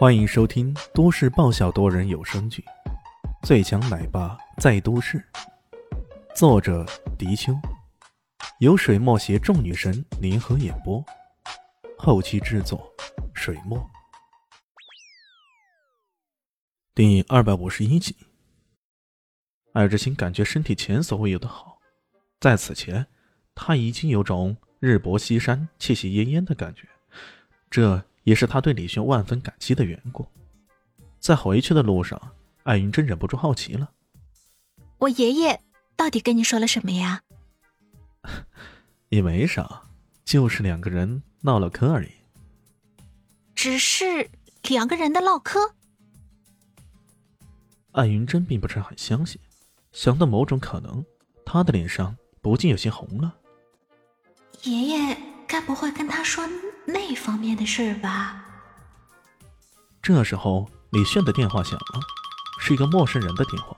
欢迎收听都市爆笑多人有声剧《最强奶爸在都市》，作者：迪秋，由水墨携众女神联合演播，后期制作：水墨。第二百五十一集，艾之星感觉身体前所未有的好，在此前，他已经有种日薄西山、气息奄奄的感觉，这。也是他对李轩万分感激的缘故。在回去的路上，艾云真忍不住好奇了：“我爷爷到底跟你说了什么呀？” 也没啥，就是两个人闹了嗑而已。只是两个人的唠嗑。艾云真并不是很相信，想到某种可能，他的脸上不禁有些红了。爷爷该不会跟他说？那方面的事吧。这时候，李炫的电话响了，是一个陌生人的电话。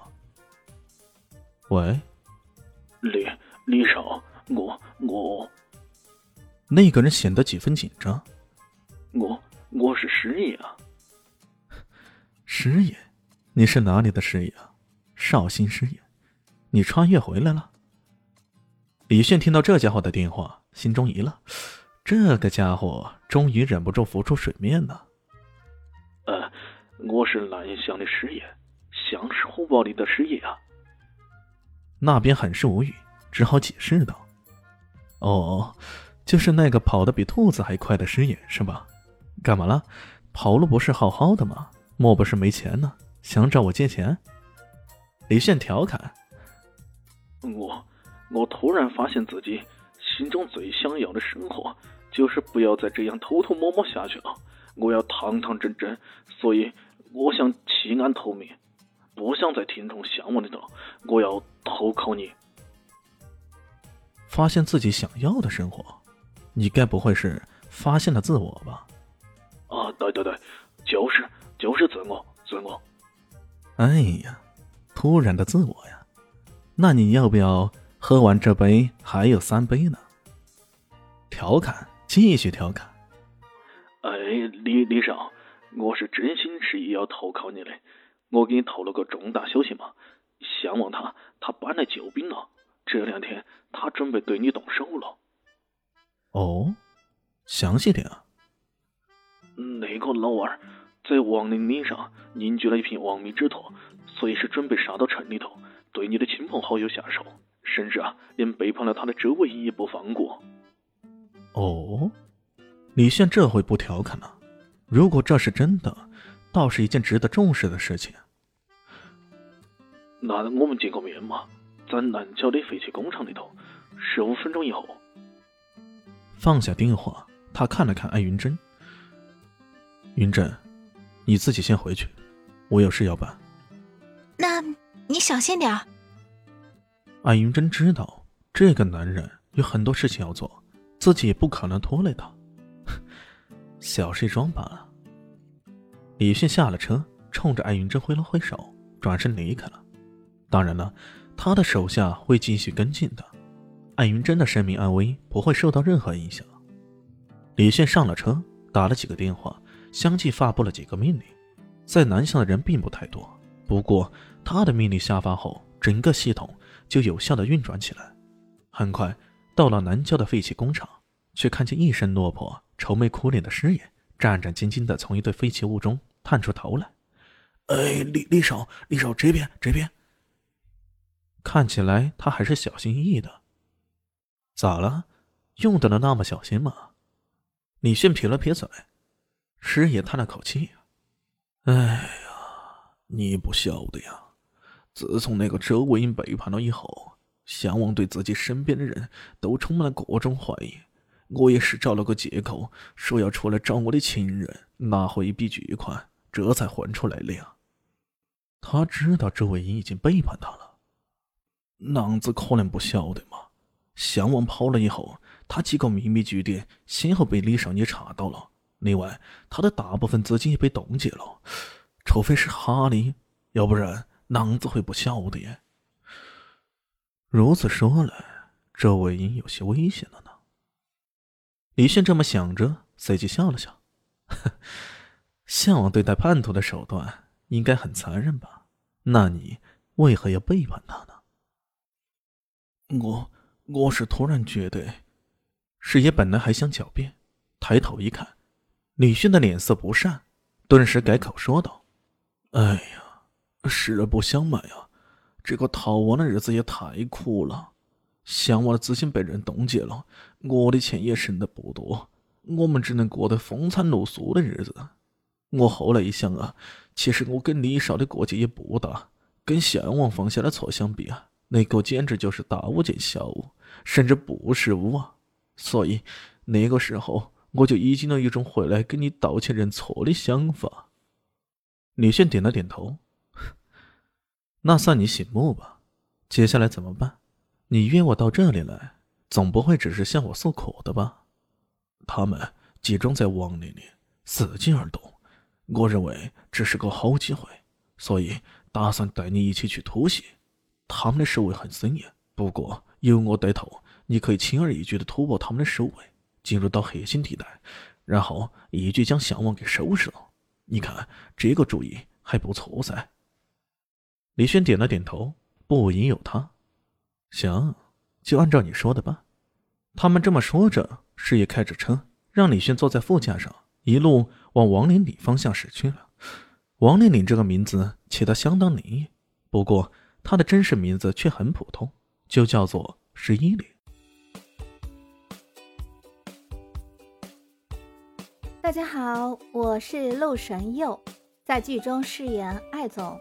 喂，李李少，我我。那个人显得几分紧张。我我是师爷啊。师爷，你是哪里的师爷啊？绍兴师爷，你穿越回来了。李炫听到这家伙的电话，心中一愣。这个家伙终于忍不住浮出水面了。呃，我是蓝翔的师爷，翔是虎豹里的师爷啊。那边很是无语，只好解释道：“哦，就是那个跑得比兔子还快的师爷是吧？干嘛了？跑路不是好好的吗？莫不是没钱呢？想找我借钱？”李炫调侃：“我，我突然发现自己。”心中最想要的生活，就是不要再这样偷偷摸摸下去了。我要堂堂正正，所以我想弃暗投明，不想再听从向往的道。我要投靠你。发现自己想要的生活，你该不会是发现了自我吧？啊，对对对，就是就是自我，自我。哎呀，突然的自我呀，那你要不要？喝完这杯还有三杯呢。调侃，继续调侃。哎，李李少，我是真心实意要投靠你的。我给你透露个重大消息嘛，相望他他搬来救兵了。这两天他准备对你动手了。哦，详细点啊。那个老二在亡灵岭上凝聚了一片亡命之徒，随时准备杀到城里头，对你的亲朋好友下手。甚至啊，连背叛了他的周围也不放过。哦，李炫这回不调侃了。如果这是真的，倒是一件值得重视的事情。那我们见个面嘛，在南郊的废弃工厂里头，十五分钟以后。放下电话，他看了看艾云珍。云珍，你自己先回去，我有事要办。那你小心点儿。艾云真知道这个男人有很多事情要做，自己也不可能拖累他，小事一桩罢了。李迅下了车，冲着艾云真挥了挥手，转身离开了。当然了，他的手下会继续跟进的，艾云真的生命安危不会受到任何影响。李迅上了车，打了几个电话，相继发布了几个命令。在南向的人并不太多，不过他的命令下发后，整个系统。就有效的运转起来。很快到了南郊的废弃工厂，却看见一身落魄、愁眉苦脸的师爷战战兢兢地从一堆废弃物中探出头来。哎，李李少，李少这边这边。看起来他还是小心翼翼的。咋了？用得了那么小心吗？李迅撇了撇嘴，师爷叹了口气：“哎呀，你不晓得呀。”自从那个周文英背叛了以后，项王对自己身边的人都充满了各种怀疑。我也是找了个借口，说要出来找我的亲人，拿回一笔巨款，这才混出来的呀。他知道周文英已经背叛他了，娘子可能不晓得嘛。项王跑了以后，他几个秘密据点先后被李少爷查到了。另外，他的大部分资金也被冻结了，除非是哈利，要不然。囊子会不晓得耶。如此说来，这魏婴有些危险了呢。李炫这么想着，随即笑了笑：“ 向往对待叛徒的手段应该很残忍吧？那你为何要背叛他呢？我我是突然觉得，师爷本来还想狡辩，抬头一看，李迅的脸色不善，顿时改口说道：“哎呀，实不相瞒呀，这个逃亡的日子也太苦了。向往的资金被人冻结了，我的钱也剩的不多，我们只能过得风餐露宿的日子。我后来一想啊，其实我跟李少的过节也不大，跟向往放下的错相比啊。”那个简直就是大巫见小巫，甚至不是巫啊！所以那个时候我就已经有一种回来跟你道歉认错的想法。李炫点了点头，那算你醒目吧。接下来怎么办？你约我到这里来，总不会只是向我诉苦的吧？他们集中在王陵里，伺机而动。我认为这是个好机会，所以打算带你一起去突袭。他们的守卫很森严，不过有我带头，你可以轻而易举的突破他们的守卫，进入到核心地带，然后一举将项王给收拾了。你看这个主意还不错噻。李轩点了点头，不疑有他。行，就按照你说的办。他们这么说着，师爷开着车，让李轩坐在副驾上，一路往王陵岭方向驶去了。王陵岭这个名字起得相当灵异，不过。他的真实名字却很普通，就叫做十一里。大家好，我是陆神佑，在剧中饰演艾总